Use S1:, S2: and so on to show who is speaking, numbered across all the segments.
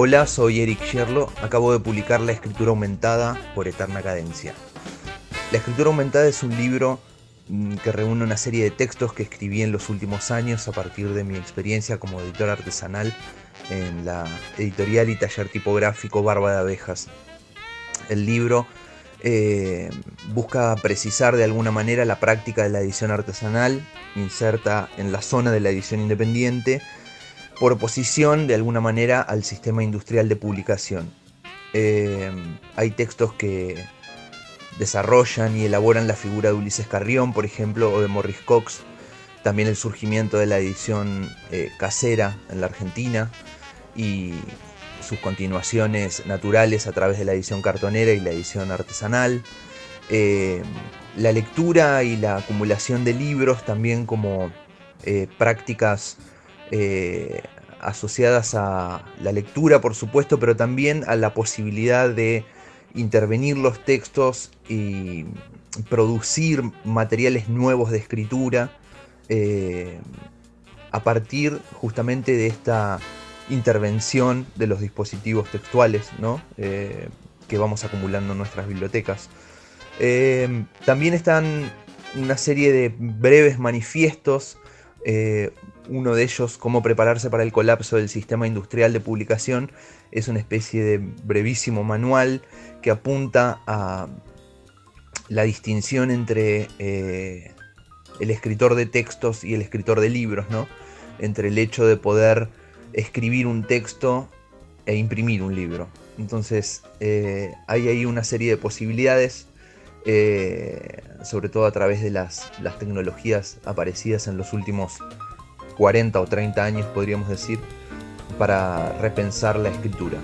S1: Hola, soy Eric Sherlo. Acabo de publicar La escritura aumentada por Eterna Cadencia. La escritura aumentada es un libro mm, que reúne una serie de textos que escribí en los últimos años a partir de mi experiencia como editor artesanal en la editorial y taller tipográfico Barba de Abejas. El libro eh, busca precisar de alguna manera la práctica de la edición artesanal, inserta en la zona de la edición independiente, por oposición de alguna manera al sistema industrial de publicación. Eh, hay textos que desarrollan y elaboran la figura de Ulises Carrión, por ejemplo, o de Morris Cox, también el surgimiento de la edición eh, casera en la Argentina y sus continuaciones naturales a través de la edición cartonera y la edición artesanal. Eh, la lectura y la acumulación de libros también como prácticas eh, asociadas a la lectura, por supuesto, pero también a la posibilidad de intervenir los textos y producir materiales nuevos de escritura eh, a partir justamente de esta intervención de los dispositivos textuales eh, que vamos acumulando en nuestras bibliotecas. también están una serie de breves manifiestos uno de ellos, Cómo prepararse para el colapso del sistema industrial de publicación, es una especie de brevísimo manual que apunta a la distinción entre eh, el escritor de textos y el escritor de libros, ¿no? entre el hecho de poder escribir un texto e imprimir un libro. Entonces eh, hay ahí una serie de posibilidades, eh, sobre todo a través de las, las tecnologías aparecidas en los últimos 40 o 30 años, podríamos decir, para repensar la escritura.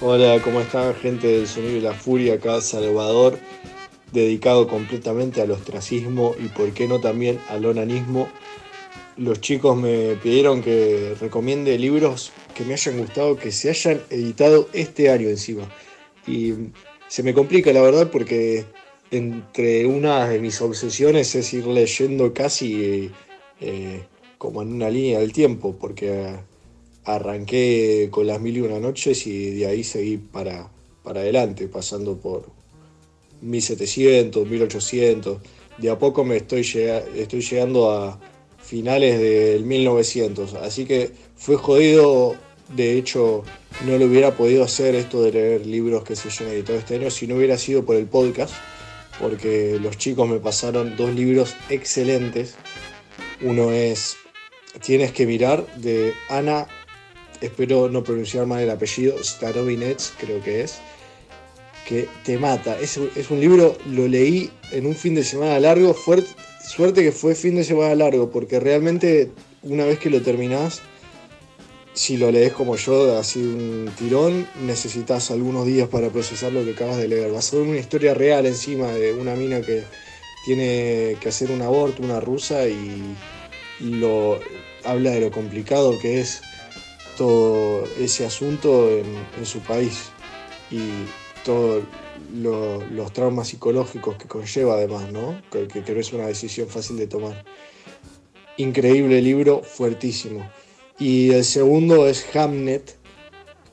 S2: Hola, ¿cómo están gente del Sonido y la Furia acá, Salvador? Dedicado completamente al ostracismo y por qué no también al onanismo. Los chicos me pidieron que recomiende libros que me hayan gustado, que se hayan editado este año encima. Y se me complica la verdad porque entre una de mis obsesiones es ir leyendo casi eh, como en una línea del tiempo, porque arranqué con las mil y una noches y de ahí seguí para, para adelante, pasando por 1700, 1800. De a poco me estoy, estoy llegando a finales del 1900. Así que fue jodido. De hecho, no lo hubiera podido hacer esto de leer libros que se hayan editado este año si no hubiera sido por el podcast. Porque los chicos me pasaron dos libros excelentes. Uno es Tienes que mirar de Ana, espero no pronunciar mal el apellido, Starovinets creo que es que te mata. Es, un libro, lo leí en un fin de semana largo, suerte que fue fin de semana largo, porque realmente una vez que lo terminás, si lo lees como yo, así un tirón, necesitas algunos días para procesar lo que acabas de leer. A ser una historia real encima de una mina que tiene que hacer un aborto, una rusa, y lo, habla de lo complicado que es todo ese asunto en, en su país. Y todos los traumas psicológicos que conlleva además, ¿no? Que, que, no es una decisión fácil de tomar. Increíble libro, fuertísimo. Y el segundo es Hamnet,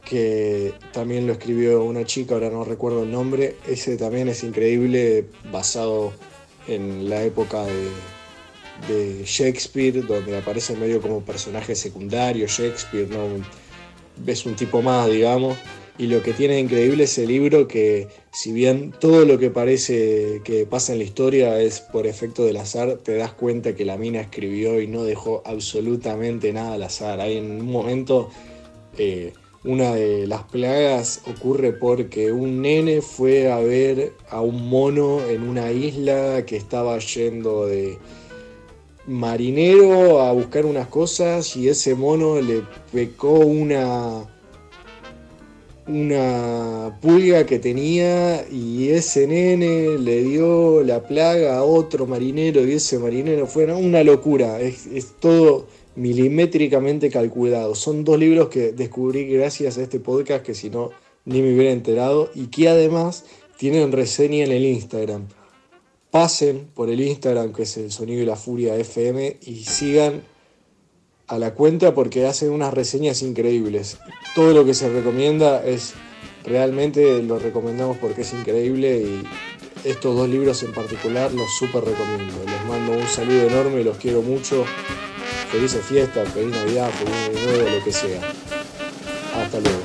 S2: que también lo escribió una chica, ahora no recuerdo el nombre. Ese también es increíble, basado en la época de, Shakespeare, donde aparece medio como personaje secundario Shakespeare, ¿no? Ves un tipo más, digamos Y lo que tiene increíble ese libro que si bien todo lo que parece que pasa en la historia es por efecto del azar, te das cuenta que la mina escribió y no dejó absolutamente nada al azar. Hay en un momento eh, una de las plagas ocurre porque un nene fue a ver a un mono en una isla que estaba yendo de marinero a buscar unas cosas y ese mono le pecó una una pulga que tenía y ese nene le dio la plaga a otro marinero y ese marinero fue una locura, es, es todo milimétricamente calculado. Son dos libros que descubrí gracias a este podcast que si no ni me hubiera enterado y que además tienen reseña en el Instagram. Pasen por el Instagram que es el Sonido y la Furia FM y sigan a la cuenta porque hacen unas reseñas increíbles. Todo lo que se recomienda es realmente lo recomendamos porque es increíble y estos dos libros en particular los súper recomiendo. Les mando un saludo enorme, los quiero mucho. Felices fiestas, feliz Navidad, feliz Año Nuevo, lo que sea. Hasta luego.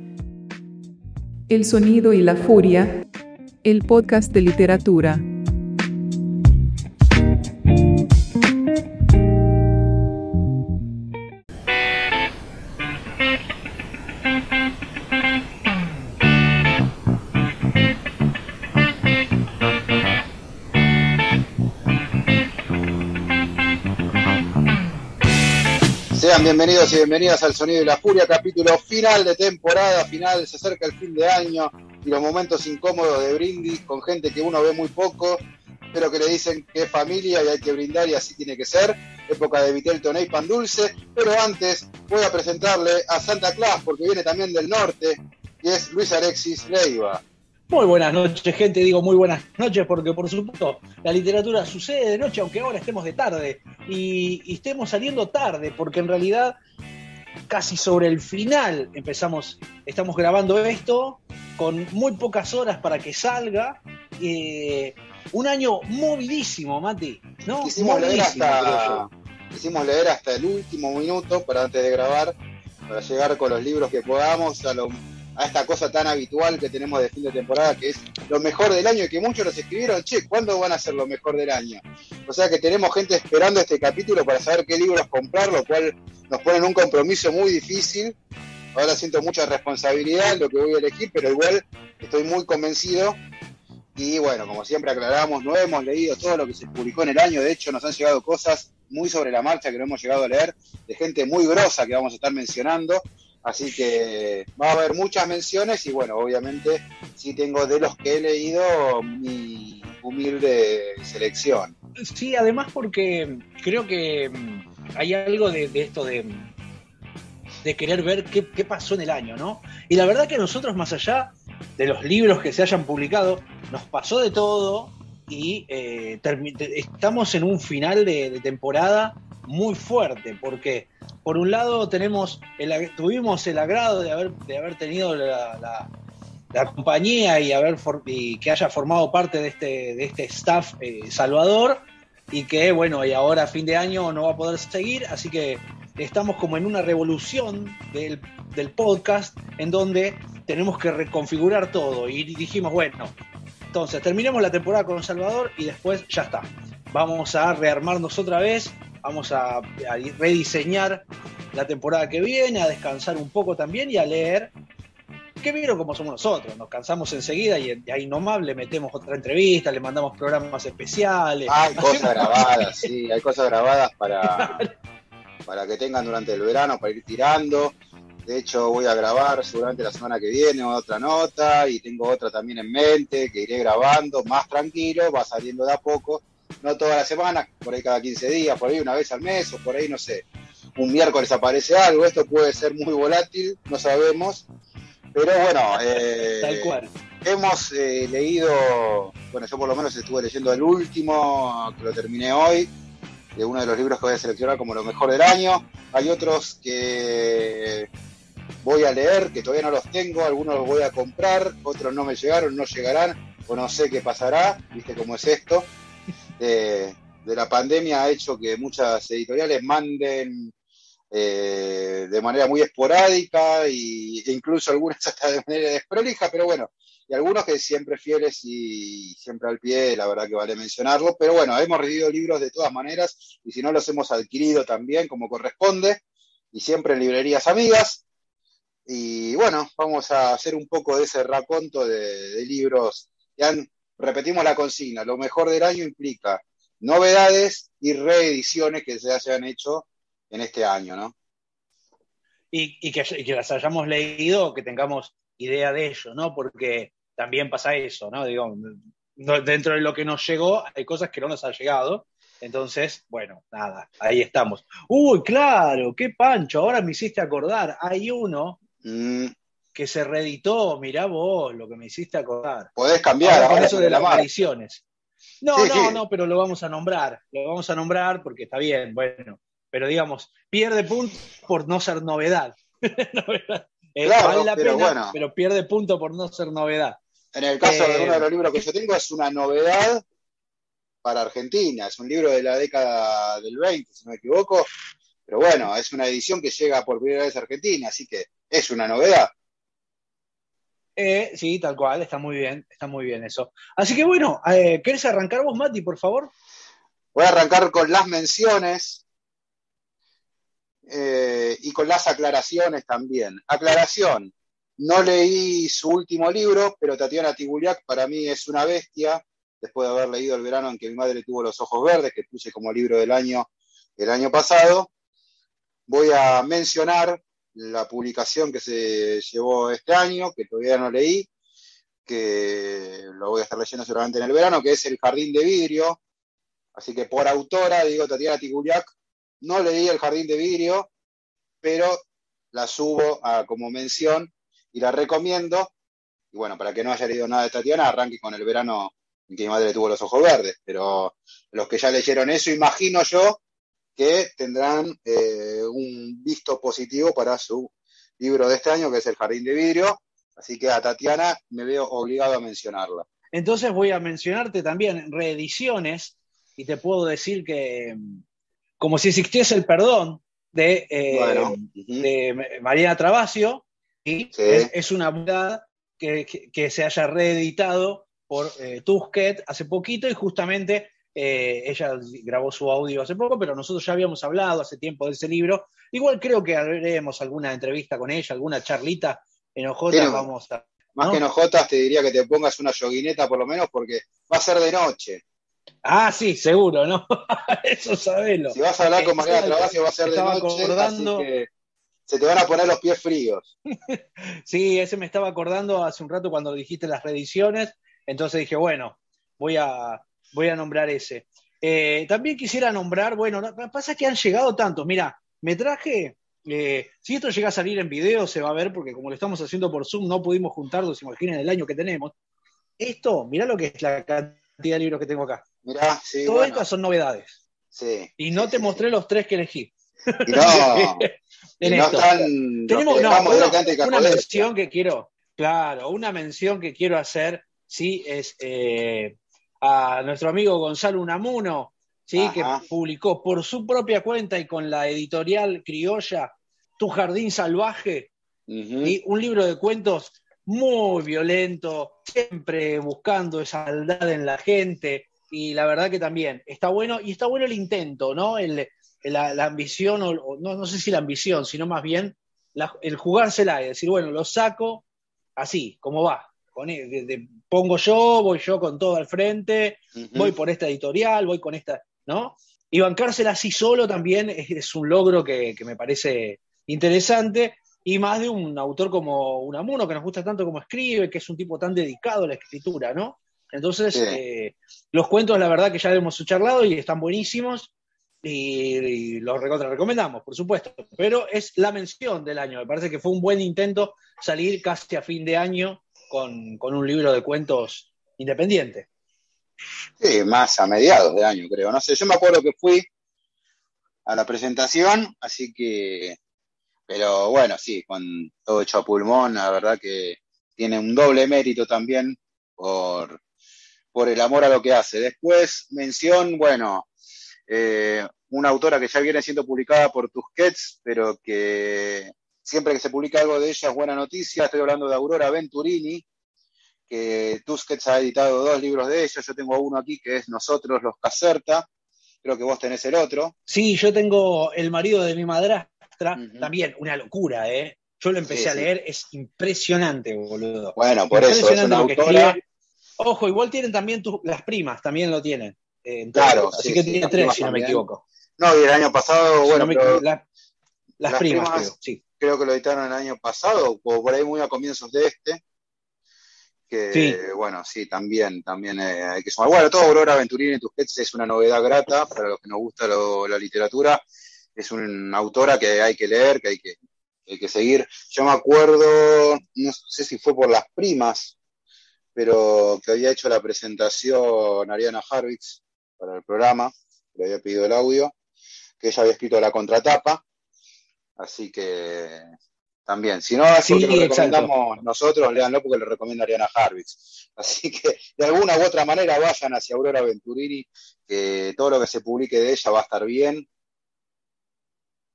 S3: El sonido y la furia. El podcast de literatura.
S4: Bienvenidos y bienvenidas al Sonido y la Furia, capítulo final de temporada, final, se acerca el fin de año y los momentos incómodos de brindis con gente que uno ve muy poco, pero que le dicen que es familia y hay que brindar y así tiene que ser. Época de Vitel Toné y Pan Dulce, pero antes voy a presentarle a Santa Claus porque viene también del norte y es Luis Alexis Leiva.
S5: Muy buenas noches, gente. Digo muy buenas noches porque, por supuesto, la literatura sucede de noche, aunque ahora estemos de tarde y, y, estemos saliendo tarde, porque en realidad casi sobre el final empezamos, estamos grabando esto con muy pocas horas para que salga. Eh, un año movidísimo, Mati. ¿no?
S4: Quisimos leer, hasta, quisimos leer hasta el último minuto para antes de grabar, para llegar con los libros que podamos a lo a esta cosa tan habitual que tenemos de fin de temporada, que es lo mejor del año, y que muchos nos escribieron, che, ¿cuándo van a ser lo mejor del año? O sea que tenemos gente esperando este capítulo para saber qué libros comprar, lo cual nos pone en un compromiso muy difícil. Ahora siento mucha responsabilidad en lo que voy a elegir, pero igual estoy muy convencido. Y bueno, como siempre aclaramos, no hemos leído todo lo que se publicó en el año, de hecho nos han llegado cosas muy sobre la marcha que no hemos llegado a leer, de gente muy grosa que vamos a estar mencionando. Así que va a haber muchas menciones y bueno, obviamente sí tengo de los que he leído mi humilde selección.
S5: Sí, además porque creo que mm, hay algo de, esto de, de, querer ver qué, pasó en el año, ¿no? Y la verdad que nosotros, más allá de los libros que se hayan publicado, nos pasó de todo y eh, estamos en un final de temporada muy fuerte, porque por un lado tenemos el, tuvimos el agrado de haber, de haber tenido la, la, compañía y, haber y que haya formado parte de este, de este staff eh, Salvador y que bueno, y ahora a fin de año no va a poder seguir, así que estamos como en una revolución del, del podcast en donde tenemos que reconfigurar todo y dijimos, bueno, entonces terminemos la temporada con Salvador y después ya está. Vamos a rearmarnos otra vez, vamos a, a rediseñar la temporada que viene, a descansar un poco también y a leer. ¿Qué vieron como somos nosotros? Nos cansamos enseguida y ahí nomás le metemos otra entrevista, le mandamos programas especiales.
S4: Hay cosas grabadas, sí, hay cosas grabadas para, para que tengan durante el verano, para ir tirando. De hecho, voy a grabar seguramente la semana que viene otra nota y tengo otra también en mente que iré grabando más tranquilo, va saliendo de a poco, no toda la semana, por ahí cada 15 días, por ahí una vez al mes o por ahí, no sé, un miércoles aparece algo. Esto puede ser muy volátil, no sabemos. Pero bueno, eh, hemos eh, leído, bueno, yo por lo menos estuve leyendo el último, que lo terminé hoy, de uno de los libros que voy a seleccionar como lo mejor del año. Hay otros que voy a leer, que todavía no los tengo, algunos los voy a comprar, otros no me llegaron, no llegarán, o no sé qué pasará, viste cómo es esto. De la pandemia ha hecho que muchas editoriales manden eh, de manera muy esporádica e incluso algunas hasta de manera desprolija, pero bueno, y algunos que siempre fieles y siempre al pie, la verdad que vale mencionarlo, pero bueno, hemos recibido libros de todas maneras y si no los hemos adquirido también como corresponde y siempre en librerías amigas. Y bueno, vamos a hacer un poco de ese raconto de, libros que han, repetimos la consigna, lo mejor del año implica novedades y reediciones que se hayan hecho en este año, ¿no?
S5: Y, que, y, que, las hayamos leído, que tengamos idea de ello, ¿no? Porque también pasa eso, ¿no? Digo, dentro de lo que nos llegó, hay cosas que no nos han llegado. Entonces, bueno, nada, ahí estamos. Uy, claro, qué pancho, ahora me hiciste acordar. Hay uno mm. Que se reeditó, mirá vos lo que me hiciste acordar.
S4: Podés cambiar
S5: ahora, con eso de las apariciones. No, no, no, pero lo vamos a nombrar, lo vamos a nombrar porque está bien, bueno, pero digamos, pierde puntos por no ser novedad. Eh, vale la pena, pero pierde punto por no ser novedad.
S4: En el caso de uno de los eh, libros que yo tengo, es una novedad para Argentina. Es un libro de la década del 20, si no me equivoco. Pero bueno, es una edición que llega por primera vez a Argentina, así que es una novedad.
S5: Eh, sí, tal cual, está muy bien, está muy bien eso. Así que bueno, eh, ¿querés arrancar vos, Mati, por favor?
S4: Voy a arrancar con las menciones y con las aclaraciones también. Aclaración, no leí su último libro, pero Tatiana Tiguliak para mí es una bestia, después de haber leído El verano en que mi madre tuvo los ojos verdes, que puse como libro del año el año pasado. Voy a mencionar la publicación que se llevó este año, que todavía no leí, que lo voy a estar leyendo seguramente en el verano, que es El Jardín de Vidrio. Así que por autora, digo Tatiana Tiguliak, no leí El Jardín de Vidrio, pero la subo a, como mención y la recomiendo. Y bueno, para que no haya leído nada de Tatiana, arranque con el verano en que mi madre tuvo los ojos verdes. Pero los que ya leyeron eso, imagino yo que tendrán eh, un visto positivo para su libro de este año, que es El Jardín de Vidrio. Así que a Tatiana me veo obligado a mencionarla.
S5: Entonces voy a mencionarte también reediciones y te puedo decir que como si existiese el perdón de, eh, de Mariana Travasio, y es, una verdad que, se haya reeditado por eh, Tusquet hace poquito y justamente eh, ella grabó su audio hace poco, pero nosotros ya habíamos hablado hace tiempo de ese libro. Igual creo que haremos alguna entrevista con ella, alguna charlita en Ojotas. vamos a,
S4: Más que en Ojotas te diría que te pongas una yoguineta por lo menos porque va a ser de noche.
S5: Ah, sí, seguro, ¿no? Eso sabelo.
S4: Si vas a hablar con Mariana Travasio va a ser de noche, así que se te van a poner los pies fríos.
S5: sí, ese me estaba acordando hace un rato cuando dijiste las reediciones, entonces dije, bueno, voy a, voy a nombrar ese. Eh, también quisiera nombrar, bueno, pasa que han llegado tantos, mira, me traje, eh, si esto llega a salir en video se va a ver porque como lo estamos haciendo por Zoom no pudimos juntarnos, imaginen el año que tenemos. Esto, mira lo que es la cantidad de libros que tengo acá.
S4: Mirá, sí,
S5: Todas estas son novedades.
S4: Sí.
S5: Y no te mostré los tres que elegí.
S4: Y no,
S5: tenemos una, mención que quiero, claro, una mención que quiero hacer, sí, es eh, a nuestro amigo Gonzalo Unamuno, sí, que publicó por su propia cuenta y con la editorial criolla Tu Jardín Salvaje, y un libro de cuentos muy violento, siempre buscando esa maldad en la gente, y la verdad que también está bueno, y está bueno el intento, ¿no? El, la, ambición, o, no, sé si la ambición, sino más bien el jugársela y decir, bueno, lo saco así, como va. E, pongo yo, voy yo con todo al frente, voy por esta editorial, voy con esta, ¿no? Y bancársela así solo también es, un logro que, me parece interesante, y más de un autor como Unamuno, que nos gusta tanto como escribe, que es un tipo tan dedicado a la escritura, ¿no? Entonces, eh, los cuentos, la verdad que ya hemos charlado y están buenísimos y, los recomendamos, por supuesto. Pero es la mención del año. Me parece que fue un buen intento salir casi a fin de año con, un libro de cuentos independiente.
S4: Sí, más a mediados de año, creo. No sé, yo me acuerdo que fui a la presentación, así que. Pero bueno, sí, con todo hecho a pulmón, la verdad que tiene un doble mérito también por, por el amor a lo que hace. Después, mención, bueno, eh, una autora que ya viene siendo publicada por Tusquets, pero que siempre que se publica algo de ella es buena noticia. Estoy hablando de Aurora Venturini, que Tusquets ha editado dos libros de ella. Yo tengo uno aquí que es Nosotros los Caserta. Creo que vos tenés el otro.
S5: Sí, yo tengo El marido de mi madrastra. También una locura, ¿eh? Yo lo empecé a leer, es impresionante, boludo.
S4: Bueno, por eso es una autora
S5: Ojo, igual tienen también las primas, también lo tienen.
S4: Eh, claro.
S5: Así que tiene tres, si no me equivoco.
S4: No, y el año pasado, bueno.
S5: las, primas, creo, sí.
S4: Creo que lo editaron el año pasado, o por ahí muy a comienzos de este. Que, bueno, sí, también, también eh, hay que sumar. Bueno, todo Aurora Venturini y Tusquets es una novedad grata para los que nos gusta la literatura. Es una autora que hay que leer, que hay que, hay que seguir. Yo me acuerdo, no sé si fue por las primas, pero que había hecho la presentación Ariana Harvitz para el programa, le había pedido el audio, que ella había escrito la contratapa, así que también, si no es porque lo recomendamos nosotros, léanlo porque lo recomienda Ariana Harvitz. Así que de alguna u otra manera vayan hacia Aurora Venturini, que todo lo que se publique de ella va a estar bien.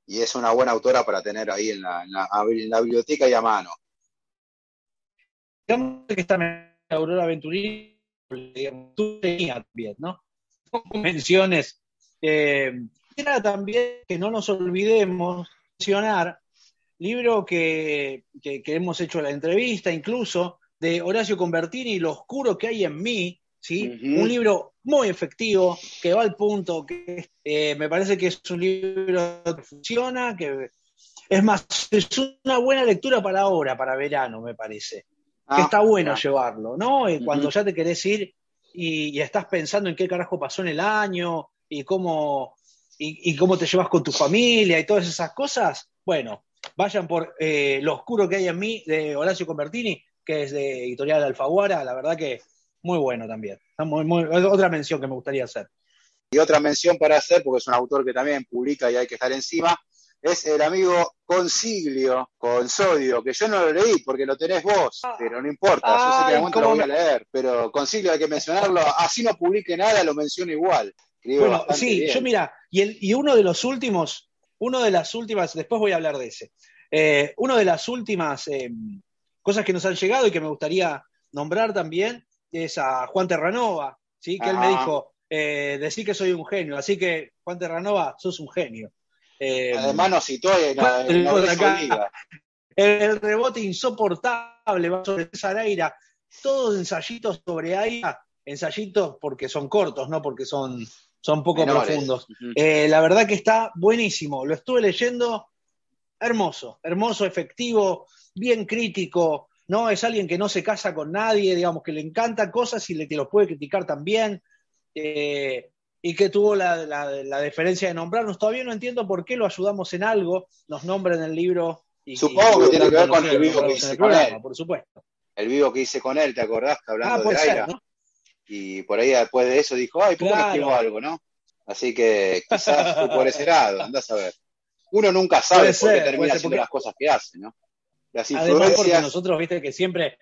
S4: Y es una buena autora para tener ahí en la, en la biblioteca y a mano.
S5: Digamos que está Aurora Venturini, tú tenías también, ¿no? Menciones. Eh, era también que no nos olvidemos mencionar libro que, que, hemos hecho la entrevista, incluso de Horacio Convertini, Lo oscuro que hay en mí, ¿sí? Un libro muy efectivo, que va al punto, que eh, me parece que es un libro que funciona, que es más, es una buena lectura para ahora, para verano, me parece que está ah, bueno llevarlo, ¿no? Cuando ya te querés ir y, estás pensando en qué carajo pasó en el año y cómo, y, cómo te llevas con tu familia y todas esas cosas, bueno, vayan por eh, Lo oscuro que hay en mí de Horacio Convertini, que es de Editorial Alfaguara, la verdad que muy bueno también. otra mención que me gustaría hacer.
S4: Y otra mención para hacer, porque es un autor que también publica y hay que estar encima, es el amigo Consiglio, con sodio, que yo no lo leí porque lo tenés vos, ah. pero no importa, yo sé que algún lo voy a leer, pero Consiglio hay que mencionarlo, así no publique nada, lo menciono igual.
S5: Bueno, sí, yo mira, y, el, y uno de los últimos, uno de las últimas, después voy a hablar de ese, eh, una de las últimas eh, cosas que nos han llegado y que me gustaría nombrar también es a Juan Terranova, ¿sí? que él me dijo, eh, decir que soy un genio, así que Juan Terranova, sos un genio.
S4: Eh, Además nos citó en
S5: el, rebote insoportable va sobre César Aira, todos ensayitos sobre Aira, ensayitos porque son cortos, no porque son, son poco profundos. Eh, la verdad que está buenísimo, lo estuve leyendo, hermoso, hermoso, efectivo, bien crítico, ¿no? Es alguien que no se casa con nadie, digamos, que le encanta cosas y le, te los puede criticar también. Eh, y que tuvo la, la, deferencia de nombrarnos. Todavía no entiendo por qué lo ayudamos en algo, nos nombra en el libro.
S4: Y, Supongo que tiene que ver con el vivo que hice con él.
S5: Por supuesto.
S4: El vivo que hice con él, ¿te acordás? Que hablando ah, de Aira. Y por ahí después de eso dijo, ay, ¿por qué no escribo algo, no? Así que quizás fue por ese lado, andás a ver. Uno nunca sabe por qué termina haciendo las cosas que hace, ¿no?
S5: Las influencias... Además porque nosotros, viste, que siempre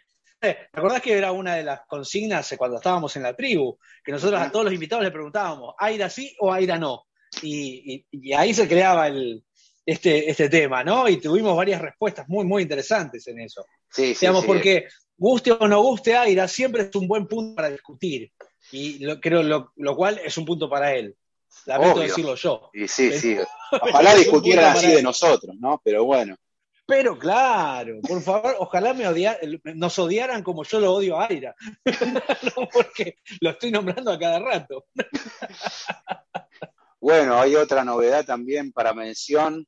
S5: ¿Te acordás que era una de las consignas cuando estábamos en la tribu? Que nosotros a todos los invitados le preguntábamos, ¿Aira sí o Aira no? Y, ahí se creaba el, este, este tema, ¿no? Y tuvimos varias respuestas muy, muy interesantes en eso. Sí, sí, Digamos, porque guste o no guste Aira, siempre es un buen punto para discutir. Y lo, creo lo, lo cual es un punto para él. Lamento
S4: Obvio.
S5: decirlo yo.
S4: Y sí,
S5: Pero-
S4: sí. Ojalá discutieran así de
S5: él.
S4: nosotros, ¿no? Pero bueno.
S5: Pero claro, por favor, ojalá me odia- nos odiaran como yo lo odio a Aira. No, porque lo estoy nombrando a cada rato.
S4: Bueno, hay otra novedad también para mención,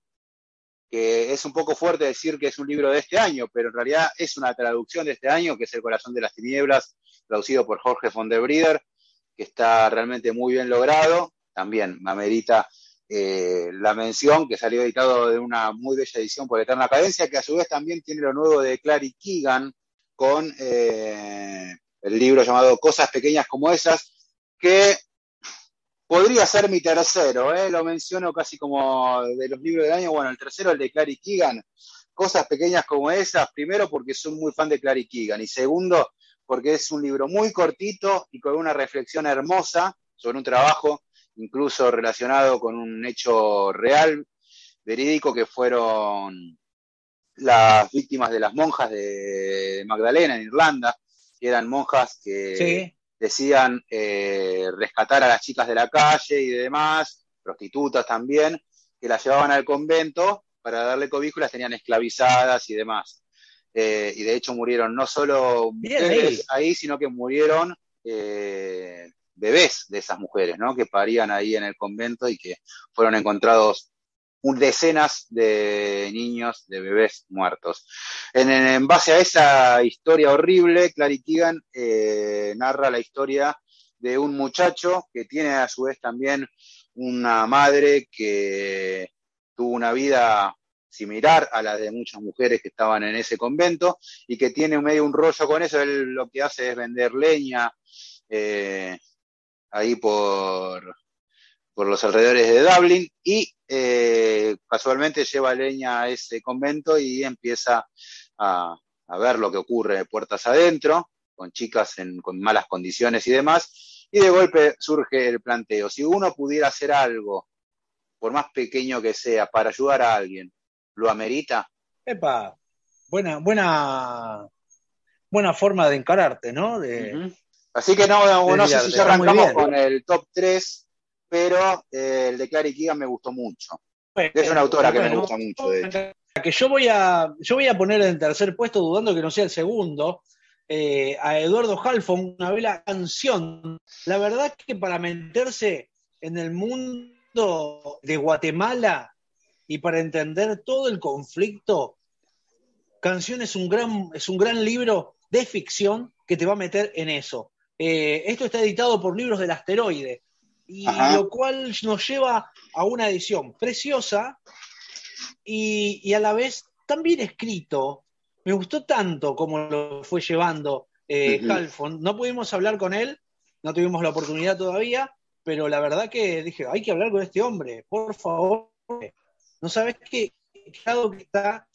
S4: que es un poco fuerte decir que es un libro de este año, pero en realidad es una traducción de este año, que es El corazón de las tinieblas, traducido por Jorge von der Brieder, que está realmente muy bien logrado. También me amerita eh, la mención, que salió editado de una muy bella edición por Eterna Cadencia, que a su vez también tiene lo nuevo de Clary Keegan, con eh, el libro llamado Cosas Pequeñas como esas, que podría ser mi tercero, ¿eh? lo menciono casi como de los libros del año. Bueno, el tercero, el de Clary Keegan. Cosas pequeñas como esas, primero porque soy muy fan de Clary Keegan y segundo porque es un libro muy cortito y con una reflexión hermosa sobre un trabajo incluso relacionado con un hecho real, verídico, que fueron las víctimas de las monjas de Magdalena en Irlanda, que eran monjas que
S5: Sí,
S4: decían eh, rescatar a las chicas de la calle y demás, prostitutas también, que las llevaban al convento para darle cobijo y las tenían esclavizadas y demás. Eh, y de hecho murieron no solo mujeres ahí, sino que murieron eh, bebés de esas mujeres, ¿no? Que parían ahí en el convento y que fueron encontrados decenas de niños, de bebés muertos. En, en base a esa historia horrible, Clary Keegan eh, narra la historia de un muchacho que tiene a su vez también una madre que tuvo una vida similar a la de muchas mujeres que estaban en ese convento y que tiene medio un rollo con eso. Él lo que hace es vender leña eh, ahí por, por los alrededores de Dublin y eh, casualmente lleva leña a ese convento y empieza a, a ver lo que ocurre de puertas adentro, con chicas en, con malas condiciones y demás, y de golpe surge el planteo, si uno pudiera hacer algo, por más pequeño que sea, para ayudar a alguien, ¿lo amerita?
S5: epa, buena, buena, buena forma de encararte, ¿no? De.
S4: Así que no, no, no sé si ya arrancamos con el top 3, pero eh, el de Clary Keegan me gustó mucho.
S5: Bueno,
S4: Es una autora que me gusta mucho, de hecho.
S5: que yo voy a yo voy a poner en tercer puesto dudando que no sea el segundo eh, a Eduardo Halfon una novela canción la verdad que para meterse en el mundo de Guatemala y para entender todo el conflicto canción es un gran es un gran libro de ficción que te va a meter en eso Eh, esto está editado por libros del asteroide y
S4: Ajá.
S5: lo cual nos lleva a una edición preciosa y, y a la vez tan bien escrito. Me gustó tanto como lo fue llevando eh. Halfon. No pudimos hablar con él, no tuvimos la oportunidad todavía, pero la verdad que dije, hay que hablar con este hombre, por favor. No sabes qué claro que está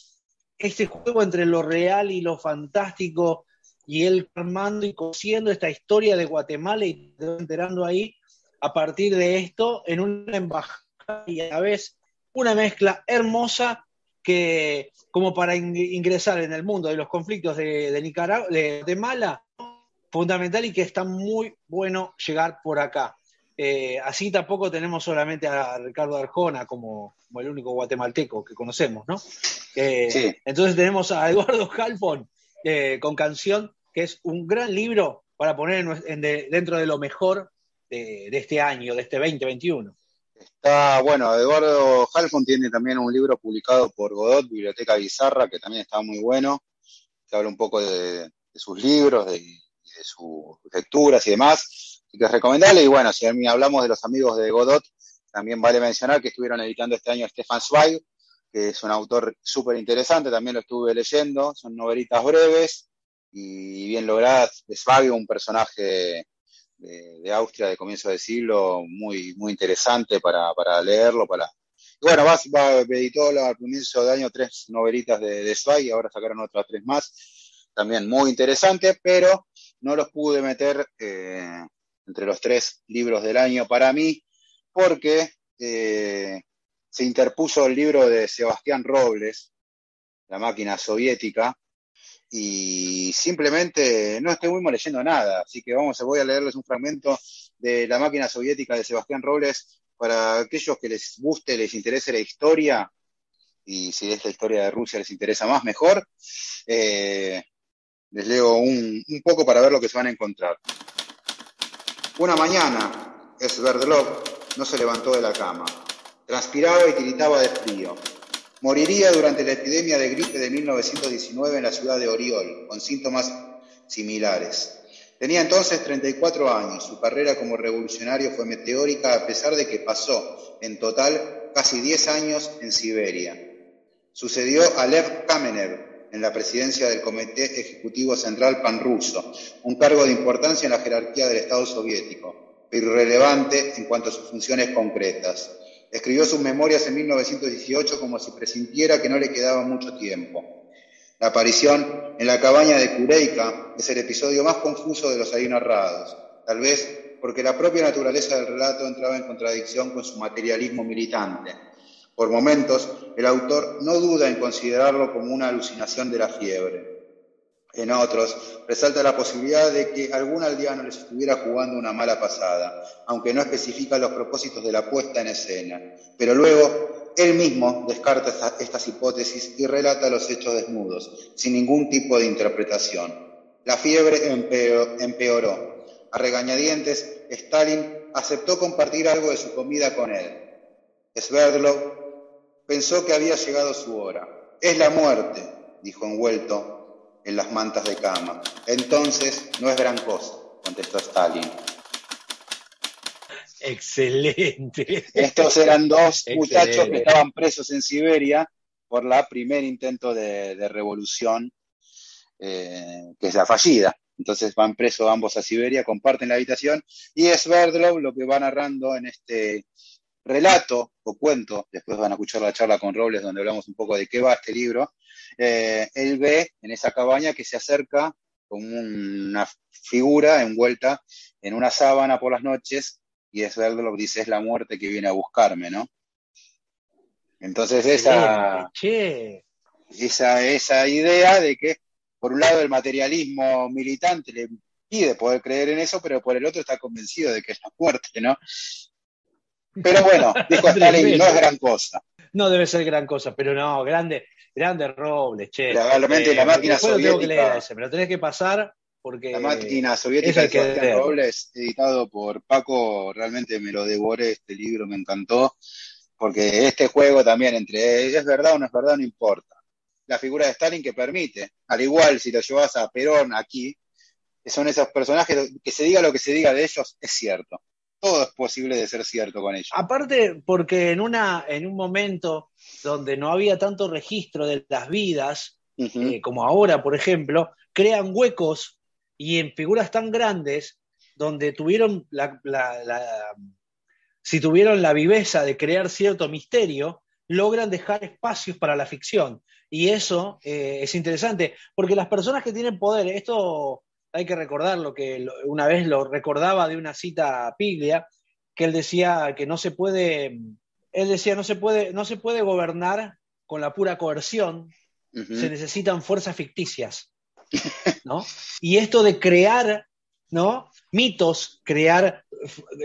S5: este juego entre lo real y lo fantástico y él armando y cosiendo esta historia de Guatemala y te enterando ahí a partir de esto en una embajada y a la vez una mezcla hermosa que como para in- ingresar en el mundo de los conflictos de, de Nicaragua, de Guatemala, fundamental y que está muy bueno llegar por acá. Eh, así tampoco tenemos solamente a Ricardo Arjona como, como el único guatemalteco que conocemos, ¿no? Eh,
S4: Sí.
S5: Entonces tenemos a Eduardo Halfon eh, con canción, que es un gran libro para poner en nues- en de- dentro de lo mejor de, de este año, de este 2021.
S4: Está, bueno, Eduardo Halfon tiene también un libro publicado por Godot, Biblioteca Bizarra, que también está muy bueno, que habla un poco de, de sus libros, de, de sus lecturas y demás, y que es recomendable. Y bueno, si hablamos de los amigos de Godot, también vale mencionar que estuvieron editando este año Stefan Zweig, que es un autor súper interesante, también lo estuve leyendo, son novelitas breves y bien logradas. Zweig, un personaje de, de Austria de comienzo del siglo, muy, muy interesante para, para leerlo. Para... Y bueno, va, va, editó al comienzo de año tres novelitas de, de Zweig ahora sacaron otras tres más, también muy interesantes, pero no los pude meter eh, entre los tres libros del año para mí, porque eh, se interpuso el libro de Sebastián Robles, La máquina soviética, y simplemente no muy leyendo nada, así que vamos, voy a leerles un fragmento de La máquina soviética de Sebastián Robles para aquellos que les guste, les interese la historia y si es la historia de Rusia les interesa más, mejor. Eh, les leo un, un, poco para ver lo que se van a encontrar. Una mañana, Sverdlov no se levantó de la cama. Transpiraba y tiritaba de frío. Moriría durante la epidemia de gripe de 1919 en la ciudad de Oriol, con síntomas similares. Tenía entonces 34 años. Su carrera como revolucionario fue meteórica a pesar de que pasó, en total, casi 10 años en Siberia. Sucedió a Lev Kamenev en la presidencia del Comité Ejecutivo Central Panruso, un cargo de importancia en la jerarquía del Estado soviético, pero irrelevante en cuanto a sus funciones concretas. Escribió sus memorias en 1918 como si presintiera que no le quedaba mucho tiempo. La aparición en la cabaña de Kureika es el episodio más confuso de los ahí narrados, tal vez porque la propia naturaleza del relato entraba en contradicción con su materialismo militante. Por momentos, el autor no duda en considerarlo como una alucinación de la fiebre. En otros, resalta la posibilidad de que algún aldeano les estuviera jugando una mala pasada, aunque no especifica los propósitos de la puesta en escena. Pero luego, él mismo descarta estas hipótesis y relata los hechos desnudos, sin ningún tipo de interpretación. La fiebre empeoró. A regañadientes, Stalin aceptó compartir algo de su comida con él. Sverdlov pensó que había llegado su hora. Es la muerte, dijo envuelto en las mantas de cama. Entonces, no es gran cosa, contestó Stalin.
S5: Excelente.
S4: Estos eran dos muchachos que estaban presos en Siberia por la primer intento de, revolución, eh, que es la fallida. Entonces van presos ambos a Siberia, comparten la habitación, y es Sverdlov lo que va narrando en este relato o cuento, después van a escuchar la charla con Robles donde hablamos un poco de qué va este libro, eh, él ve en esa cabaña que se acerca con una figura envuelta en una sábana por las noches y es lo que dice es la muerte que viene a buscarme, ¿no? Entonces esa, esa, esa idea de que por un lado el materialismo militante le pide poder creer en eso, pero por el otro está convencido de que es la muerte, ¿no? Pero bueno, dijo Stalin, no es gran cosa.
S5: No debe ser gran cosa, pero no, grande, grande Robles, che.
S4: Realmente la eh, máquina soviética.
S5: que leer ese, me lo tenés que pasar porque.
S4: La máquina soviética de Robles, editado por Paco, realmente me lo devoré este libro, me encantó. Porque este juego también, entre es verdad o no es verdad, no importa. La figura de Stalin que permite, al igual si lo llevas a Perón aquí, son esos personajes, que se diga lo que se diga de ellos, es cierto todo es posible de ser cierto con ellos.
S5: Aparte, porque en, una, en un momento donde no había tanto registro de las vidas, eh, como ahora, por ejemplo, crean huecos y en figuras tan grandes donde tuvieron la, si tuvieron la viveza de crear cierto misterio, logran dejar espacios para la ficción. Y eso eh, es interesante, porque las personas que tienen poder, esto hay que recordar lo que una vez lo recordaba de una cita a Piglia, que él decía que no se puede, él decía no se puede, no se puede gobernar con la pura coerción, se necesitan fuerzas ficticias, ¿no? Y esto de crear, ¿no? Mitos, crear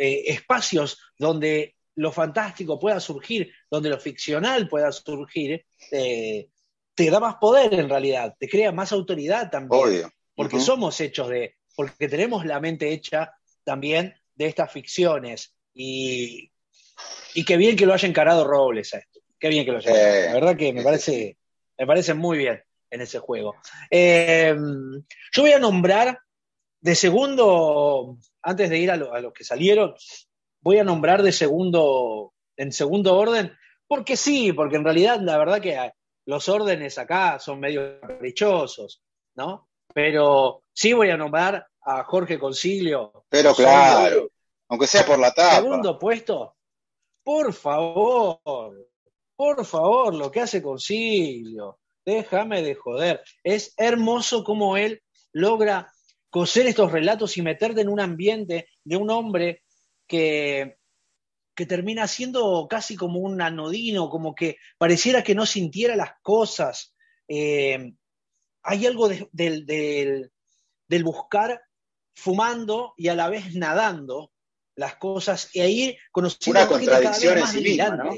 S5: eh, espacios donde lo fantástico pueda surgir, donde lo ficcional pueda surgir, eh, te da más poder en realidad, te crea más autoridad también porque somos hechos de, porque tenemos la mente hecha también de estas ficciones. Y, y qué bien que lo haya encarado Robles a esto. Qué bien que lo haya encarado. La verdad que me parece, me parece muy bien en ese juego. Em, yo voy a nombrar de segundo, antes de ir a, los que salieron, voy a nombrar de segundo, en segundo orden, porque sí, porque en realidad la verdad que los órdenes acá son medio caprichosos, ¿no? Pero sí voy a nombrar a Jorge Concilio.
S4: Pero claro, aunque sea por la tapa.
S5: Segundo puesto, por favor, por favor, lo que hace Concilio, déjame de joder. Es hermoso cómo él logra coser estos relatos y meterte en un ambiente de un hombre que, que termina siendo casi como un anodino, como que pareciera que no sintiera las cosas. Eh, hay algo del, del, buscar fumando y a la vez nadando las cosas y ahí conociendo
S4: una contradicción en sí misma,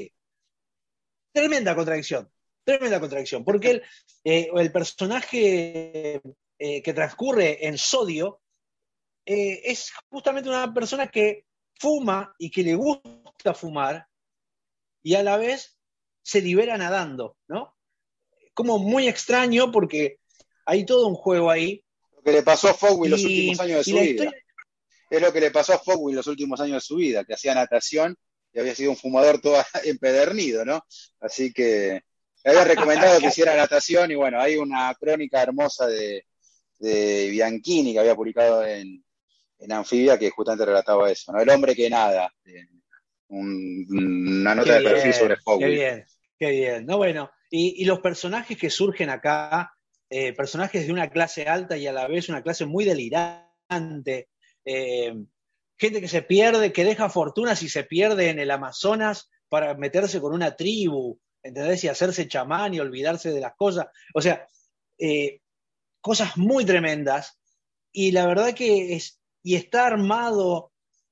S5: Tremenda contradicción, tremenda contradicción, porque el, eh, el personaje eh, que transcurre en Sodio eh, es justamente una persona que fuma y que le gusta fumar y a la vez se libera nadando, ¿no? Como muy extraño porque hay todo un juego ahí.
S4: Lo que le pasó a Fogwill los últimos años de su vida. Es lo que le pasó a Fogwill los últimos años de su vida, que hacía natación y había sido un fumador todo empedernido, ¿no? Así que le había recomendado que hiciera natación y bueno, hay una crónica hermosa de, de Bianchini que había publicado en, en Anfibia que justamente relataba eso, ¿no? El hombre que nada. una nota de perfil sobre.
S5: Qué bien, qué bien. No, bueno, y, los personajes que surgen acá, eh, personajes de una clase alta y a la vez una clase muy delirante, eh, gente que se pierde, que deja fortunas y se pierde en el Amazonas para meterse con una tribu, ¿entendés? Y hacerse chamán y olvidarse de las cosas. O sea, eh, cosas muy tremendas. Y la verdad que es, y está armado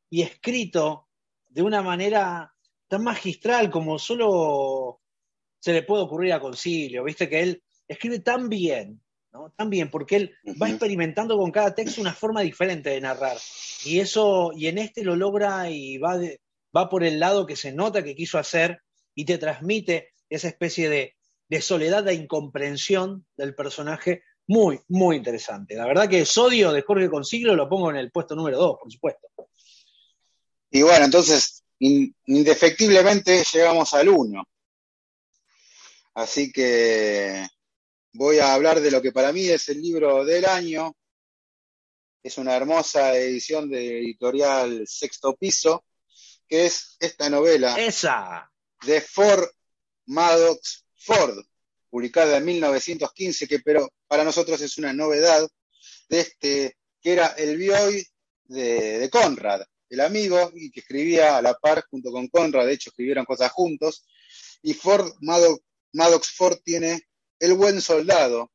S5: y escrito de una manera tan magistral como solo se le puede ocurrir a Concilio, viste que él escribe tan bien, ¿no? Tan bien, porque él va experimentando con cada texto una forma diferente de narrar. Y eso, y en este lo logra y va, va por el lado que se nota que quiso hacer y te transmite esa especie de, de soledad e incomprensión del personaje muy, muy interesante. La verdad que Sodio de Jorge Consiglo lo pongo en el puesto número 2, por supuesto.
S4: Y bueno, entonces, indefectiblemente llegamos al 1. Así que voy a hablar de lo que para mí es el libro del año. Es una hermosa edición de editorial Sexto Piso, que es esta novela.
S5: Esa.
S4: De Ford Maddox Ford, publicada en 1915, que pero para nosotros es una novedad de este, que era el Bioy de, Conrad, el amigo, y que escribía a la par junto con Conrad, de hecho escribieron cosas juntos, y Ford, Maddox, Ford tiene El buen soldado,